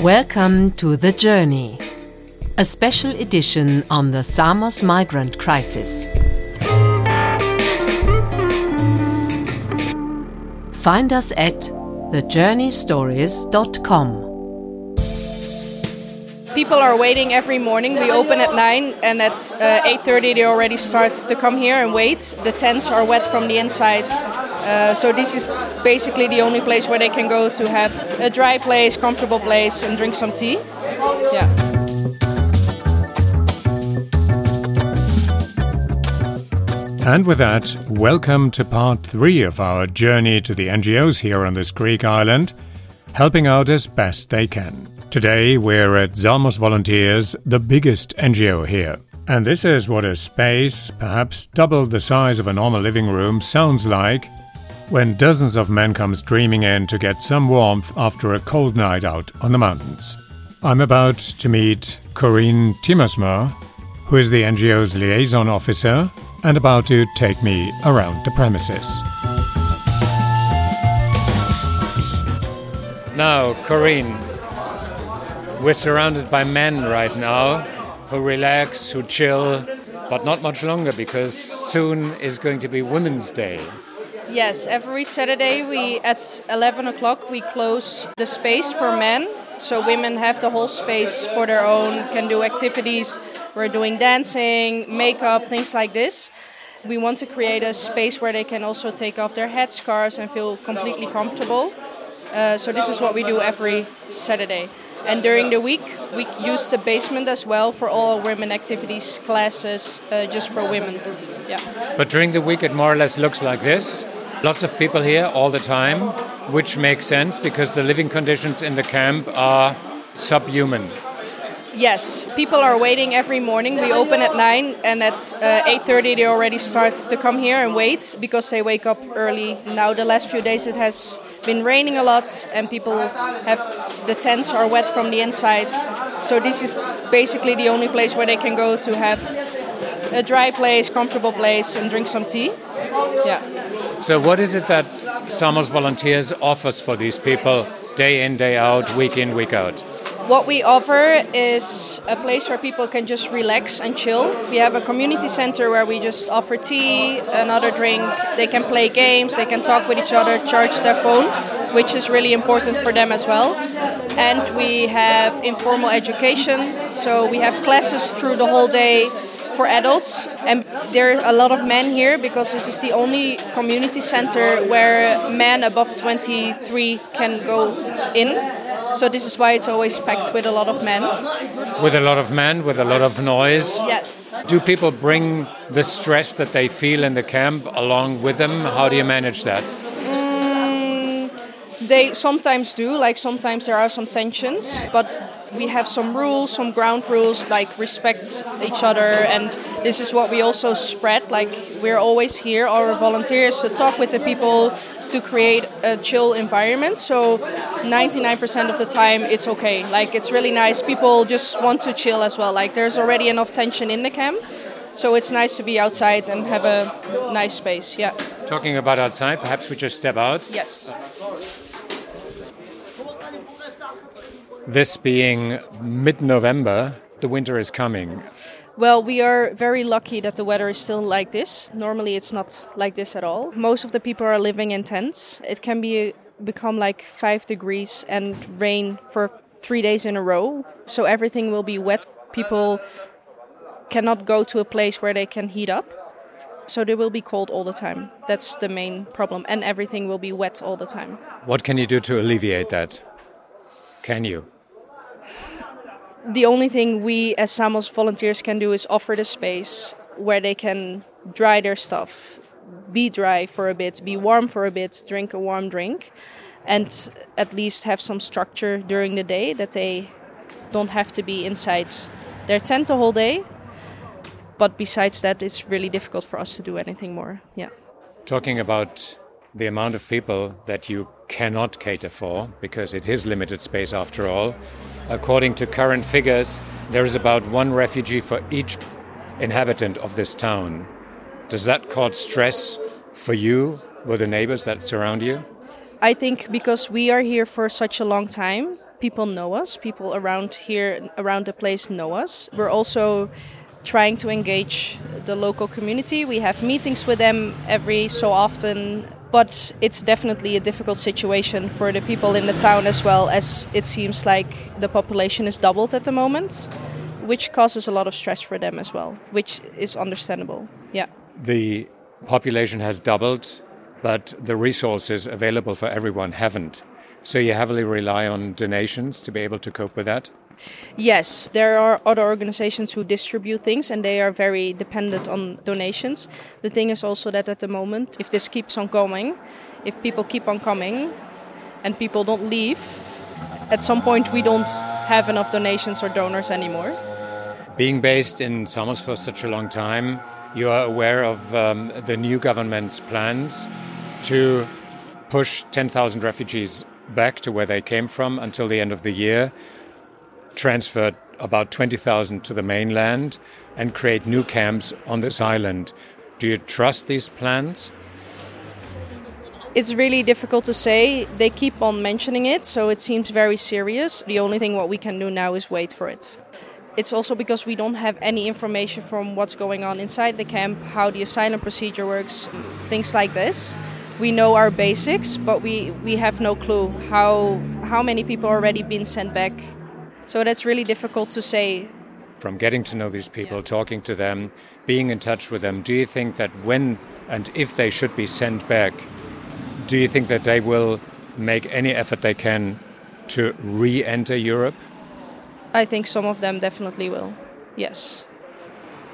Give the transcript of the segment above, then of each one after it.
Welcome to The Journey, a special edition on the Samos migrant crisis. Find us at thejourneystories.com. People are waiting every morning. We open at 9 and at uh, 8.30 they already start to come here and wait. The tents are wet from the inside. Uh, so this is basically the only place where they can go to have a dry place, comfortable place and drink some tea. Yeah. And with that, welcome to part three of our journey to the NGOs here on this Greek island, helping out as best they can. Today we're at Samos Volunteers, the biggest NGO here. And this is what a space, perhaps double the size of a normal living room, sounds like when dozens of men come streaming in to get some warmth after a cold night out on the mountains. I'm about to meet Corinne Timmersma, who is the NGO's liaison officer and about to take me around the premises. Now, Corinne, we're surrounded by men right now who relax, who chill, but not much longer because soon is going to be Women's Day. Yes, every Saturday we at 11 o'clock we close the space for men, so women have the whole space for their own, can do activities. We're doing dancing, makeup, things like this. We want to create a space where they can also take off their headscarves and feel completely comfortable. Uh, so this is what we do every Saturday. And during the week, we use the basement as well for all women activities, classes, uh, just for women. Yeah. But during the week, it more or less looks like this. Lots of people here all the time, which makes sense because the living conditions in the camp are subhuman. Yes, people are waiting every morning. We open at 9 and at uh, 8.30 they already start to come here and wait because they wake up early. Now the last few days it has been raining a lot and people have the tents are wet from the inside. So this is basically the only place where they can go to have a dry place, comfortable place and drink some tea. Yeah. So what is it that Samos Volunteers offers for these people day in, day out, week in, week out? What we offer is a place where people can just relax and chill. We have a community center where we just offer tea, another drink. They can play games, they can talk with each other, charge their phone, which is really important for them as well. And we have informal education, so we have classes through the whole day for adults. And there are a lot of men here because this is the only community center where men above 23 can go in so this is why it's always packed with a lot of men. With a lot of men, with a lot of noise. Yes. Do people bring the stress that they feel in the camp along with them? How do you manage that? Mm, they sometimes do. Like sometimes there are some tensions, but we have some rules, some ground rules, like respect each other, and this is what we also spread. Like we're always here, our volunteers, to talk with the people, to create a chill environment. So 99% of the time it's okay. Like it's really nice. People just want to chill as well. Like there's already enough tension in the camp. So it's nice to be outside and have a nice space. Yeah. Talking about outside, perhaps we just step out. Yes. This being mid-November, the winter is coming. Well, we are very lucky that the weather is still like this. Normally, it's not like this at all. Most of the people are living in tents. It can be become like five degrees and rain for three days in a row. So everything will be wet. People cannot go to a place where they can heat up. So they will be cold all the time. That's the main problem. And everything will be wet all the time. What can you do to alleviate that? Can you? The only thing we as Samos volunteers can do is offer the space where they can dry their stuff, be dry for a bit, be warm for a bit, drink a warm drink, and at least have some structure during the day that they don't have to be inside their tent the whole day. But besides that, it's really difficult for us to do anything more. Yeah. Talking about the amount of people that you cannot cater for because it is limited space after all. According to current figures, there is about one refugee for each inhabitant of this town. Does that cause stress for you with the neighbors that surround you? I think because we are here for such a long time, people know us. People around here, around the place, know us. We're also trying to engage the local community. We have meetings with them every so often, but it's definitely a difficult situation for the people in the town as well, as it seems like the population is doubled at the moment, which causes a lot of stress for them as well, which is understandable. Yeah. The population has doubled, but the resources available for everyone haven't. So you heavily rely on donations to be able to cope with that? Yes, there are other organizations who distribute things and they are very dependent on donations. The thing is also that at the moment, if this keeps on going, if people keep on coming and people don't leave, at some point we don't have enough donations or donors anymore. Being based in Samos for such a long time, you are aware of um, the new government's plans to push 10,000 refugees back to where they came from until the end of the year transferred about 20,000 to the mainland and create new camps on this island. Do you trust these plans? It's really difficult to say. They keep on mentioning it, so it seems very serious. The only thing what we can do now is wait for it. It's also because we don't have any information from what's going on inside the camp, how the asylum procedure works, things like this. We know our basics, but we, we have no clue how how many people already been sent back so that's really difficult to say. From getting to know these people, yeah. talking to them, being in touch with them, do you think that when and if they should be sent back, do you think that they will make any effort they can to re enter Europe? I think some of them definitely will, yes.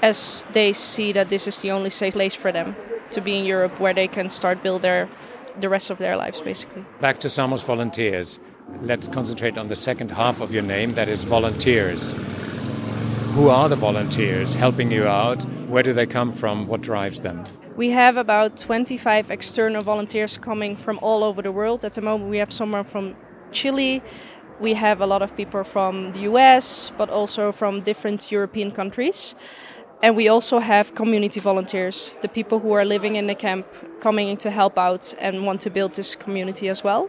As they see that this is the only safe place for them to be in Europe where they can start build their the rest of their lives basically. Back to Samos volunteers let's concentrate on the second half of your name that is volunteers. Who are the volunteers helping you out? Where do they come from? What drives them? We have about 25 external volunteers coming from all over the world. At the moment, we have someone from Chile. We have a lot of people from the US, but also from different European countries. And we also have community volunteers, the people who are living in the camp coming in to help out and want to build this community as well.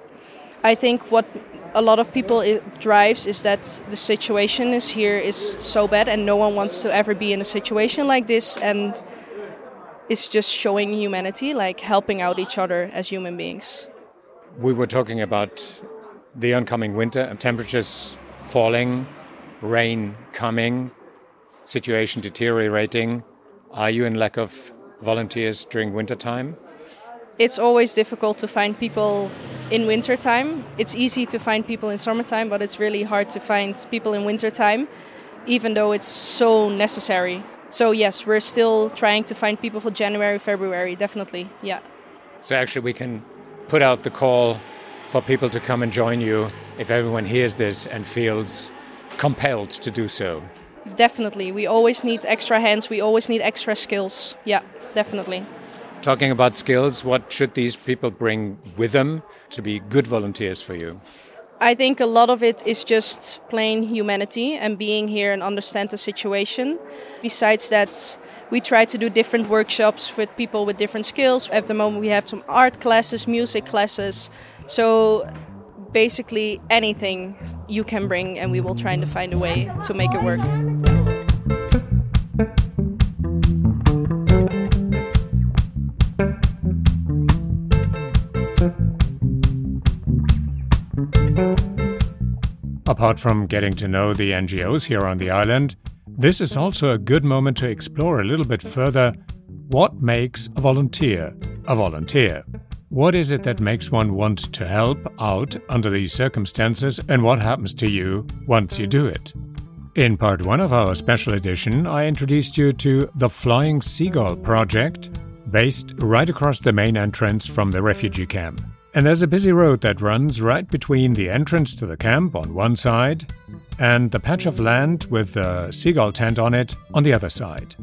I think what a lot of people drives is that the situation is here is so bad and no one wants to ever be in a situation like this and it's just showing humanity like helping out each other as human beings. We were talking about the oncoming winter temperatures falling rain coming situation deteriorating. Are you in lack of volunteers during winter time it's always difficult to find people in wintertime. It's easy to find people in summertime, but it's really hard to find people in wintertime, even though it's so necessary. So, yes, we're still trying to find people for January, February, definitely, yeah. So, actually, we can put out the call for people to come and join you if everyone hears this and feels compelled to do so. Definitely. We always need extra hands, we always need extra skills. Yeah, definitely. Talking about skills, what should these people bring with them to be good volunteers for you? I think a lot of it is just plain humanity and being here and understand the situation. Besides that, we try to do different workshops with people with different skills. At the moment, we have some art classes, music classes. So basically, anything you can bring, and we will try to find a way to make it work. Apart from getting to know the NGOs here on the island, this is also a good moment to explore a little bit further what makes a volunteer a volunteer. What is it that makes one want to help out under these circumstances, and what happens to you once you do it? In part one of our special edition, I introduced you to the Flying Seagull project, based right across the main entrance from the refugee camp. And there's a busy road that runs right between the entrance to the camp on one side and the patch of land with the seagull tent on it on the other side.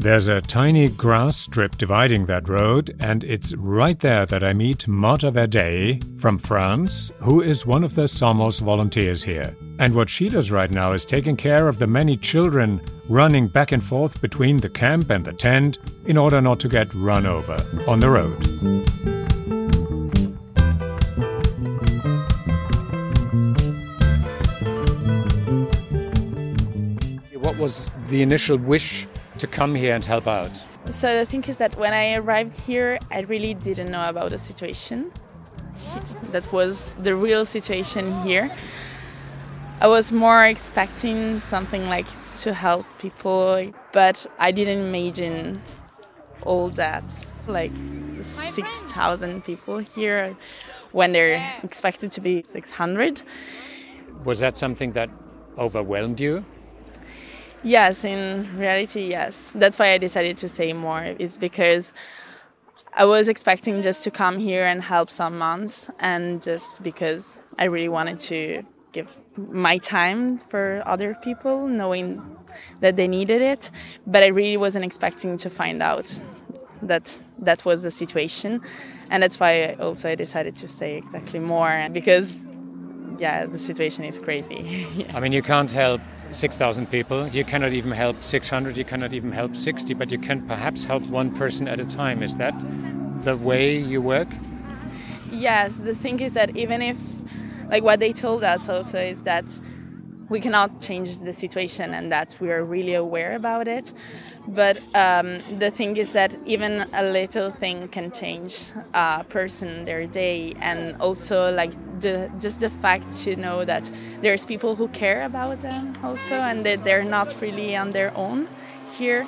There's a tiny grass strip dividing that road, and it's right there that I meet Marta Verdet from France, who is one of the Samos volunteers here. And what she does right now is taking care of the many children running back and forth between the camp and the tent in order not to get run over on the road. Was the initial wish to come here and help out? So the thing is that when I arrived here, I really didn't know about the situation. That was the real situation here. I was more expecting something like to help people, but I didn't imagine all that. Like 6,000 people here when they're expected to be 600. Was that something that overwhelmed you? Yes, in reality, yes. That's why I decided to say more, is because I was expecting just to come here and help some months, and just because I really wanted to give my time for other people, knowing that they needed it. But I really wasn't expecting to find out that that was the situation, and that's why also I decided to say exactly more because yeah, the situation is crazy. yeah. I mean, you can't help 6,000 people. You cannot even help 600. You cannot even help 60, but you can perhaps help one person at a time. Is that the way you work? Yes, the thing is that even if, like, what they told us also is that we cannot change the situation and that we are really aware about it. But um, the thing is that even a little thing can change a person, their day, and also like the, just the fact to know that there's people who care about them also and that they're not really on their own here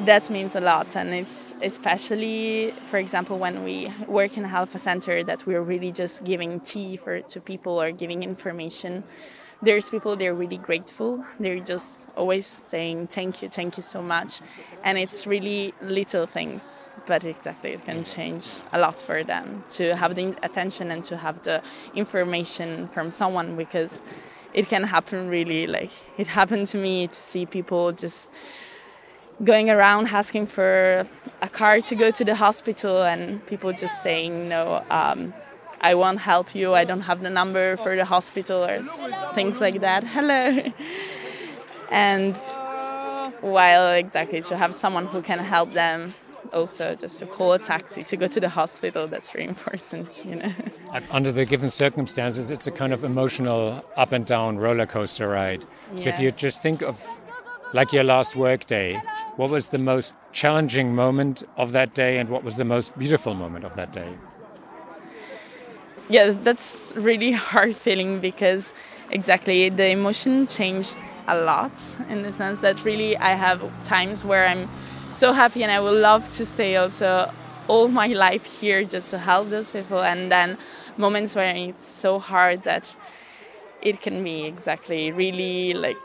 that means a lot and it's especially for example when we work in a Alpha Center that we're really just giving tea for to people or giving information there's people they're really grateful. They're just always saying thank you thank you so much. And it's really little things but exactly it can change a lot for them to have the attention and to have the information from someone because it can happen really like it happened to me to see people just going around asking for a car to go to the hospital and people just saying no um, I won't help you, I don't have the number for the hospital, or things like that. Hello. and while exactly to have someone who can help them also just to call a taxi to go to the hospital that's very important you know under the given circumstances it's a kind of emotional up and down roller coaster ride yeah. so if you just think of like your last work day what was the most challenging moment of that day and what was the most beautiful moment of that day yeah, that's really hard feeling because exactly the emotion changed a lot in the sense that really I have times where I'm so happy and I would love to stay also all my life here just to help those people. And then moments where it's so hard that it can be exactly really like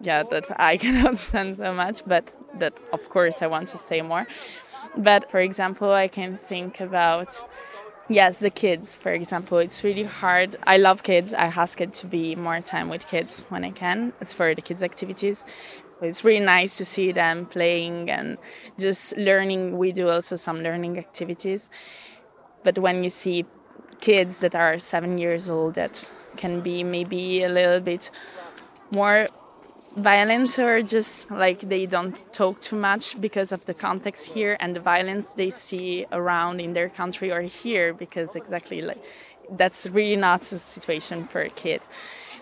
yeah that I cannot stand so much but that of course I want to say more. But for example I can think about Yes, the kids, for example, it's really hard. I love kids. I ask it to be more time with kids when I can, as for the kids' activities. It's really nice to see them playing and just learning. We do also some learning activities. But when you see kids that are seven years old, that can be maybe a little bit more violent or just like they don't talk too much because of the context here and the violence they see around in their country or here because exactly like that's really not a situation for a kid.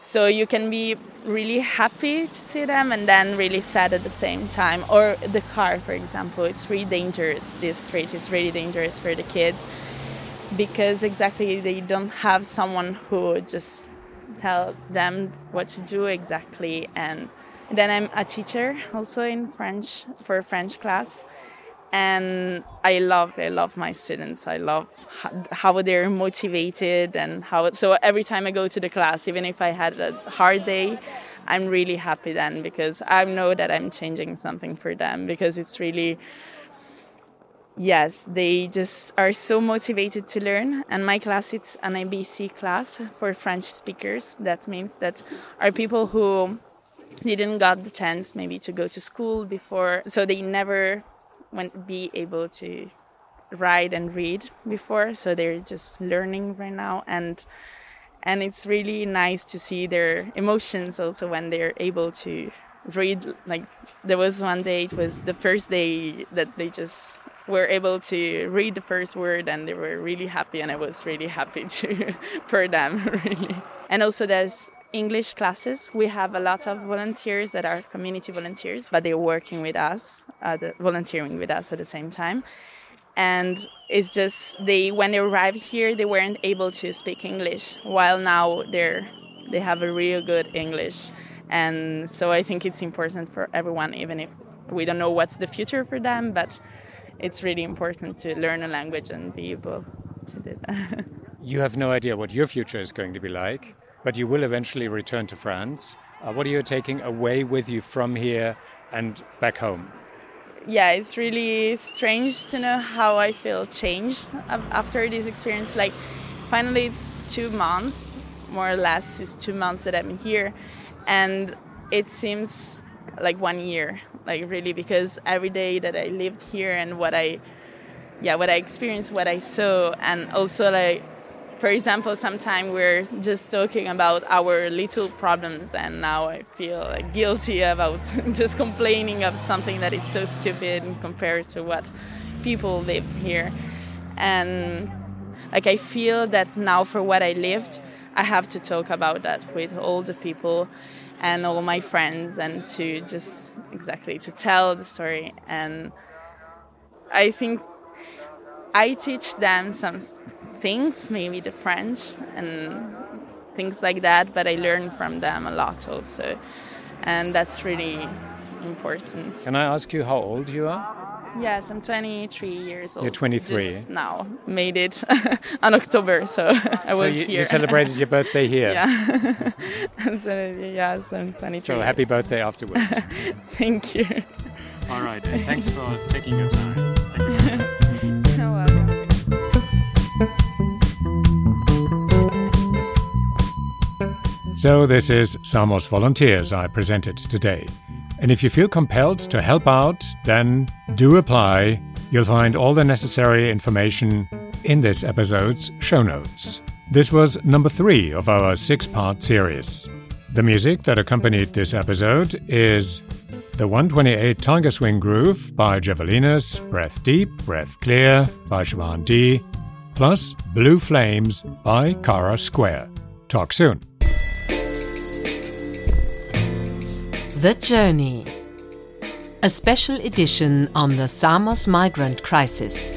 So you can be really happy to see them and then really sad at the same time. Or the car for example it's really dangerous this street is really dangerous for the kids because exactly they don't have someone who just tell them what to do exactly and then I'm a teacher also in French for French class. And I love I love my students. I love how they're motivated and how so every time I go to the class even if I had a hard day I'm really happy then because I know that I'm changing something for them because it's really yes they just are so motivated to learn. And my class it's an abc class for french speakers. That means that are people who didn't got the chance maybe to go to school before so they never went be able to write and read before so they're just learning right now and and it's really nice to see their emotions also when they're able to read like there was one day it was the first day that they just were able to read the first word and they were really happy and I was really happy to for them really. And also there's English classes. We have a lot of volunteers that are community volunteers, but they're working with us, uh, volunteering with us at the same time. And it's just they when they arrived here, they weren't able to speak English, while now they're they have a real good English. And so I think it's important for everyone, even if we don't know what's the future for them, but it's really important to learn a language and be able to do that. you have no idea what your future is going to be like, but you will eventually return to France. Uh, what are you taking away with you from here and back home? Yeah, it's really strange to know how I feel changed after this experience. Like, finally, it's two months, more or less, it's two months that I'm here, and it seems like one year like really because every day that i lived here and what i yeah what i experienced what i saw and also like for example sometimes we're just talking about our little problems and now i feel guilty about just complaining of something that is so stupid compared to what people live here. And like i feel that now for what i lived i have to talk about that with all the people and all my friends and to just exactly to tell the story. And i think i teach them some things maybe the french and things like that but i learn from them a lot also and that's really important can i ask you how old you are Yes, I'm 23 years old. You're 23. Just now made it on October, so I so was you, here. you celebrated your birthday here. Yeah. so, yes, I'm 23. So happy birthday afterwards. Thank you. All right. Thanks for taking your time. So, this is Samos Volunteers I presented today. And if you feel compelled to help out, then do apply. You'll find all the necessary information in this episode's show notes. This was number three of our six part series. The music that accompanied this episode is the 128 Tiger Swing Groove by Javolenus, Breath Deep, Breath Clear by Siobhan D, plus Blue Flames by Kara Square. Talk soon. The Journey, a special edition on the Samos migrant crisis.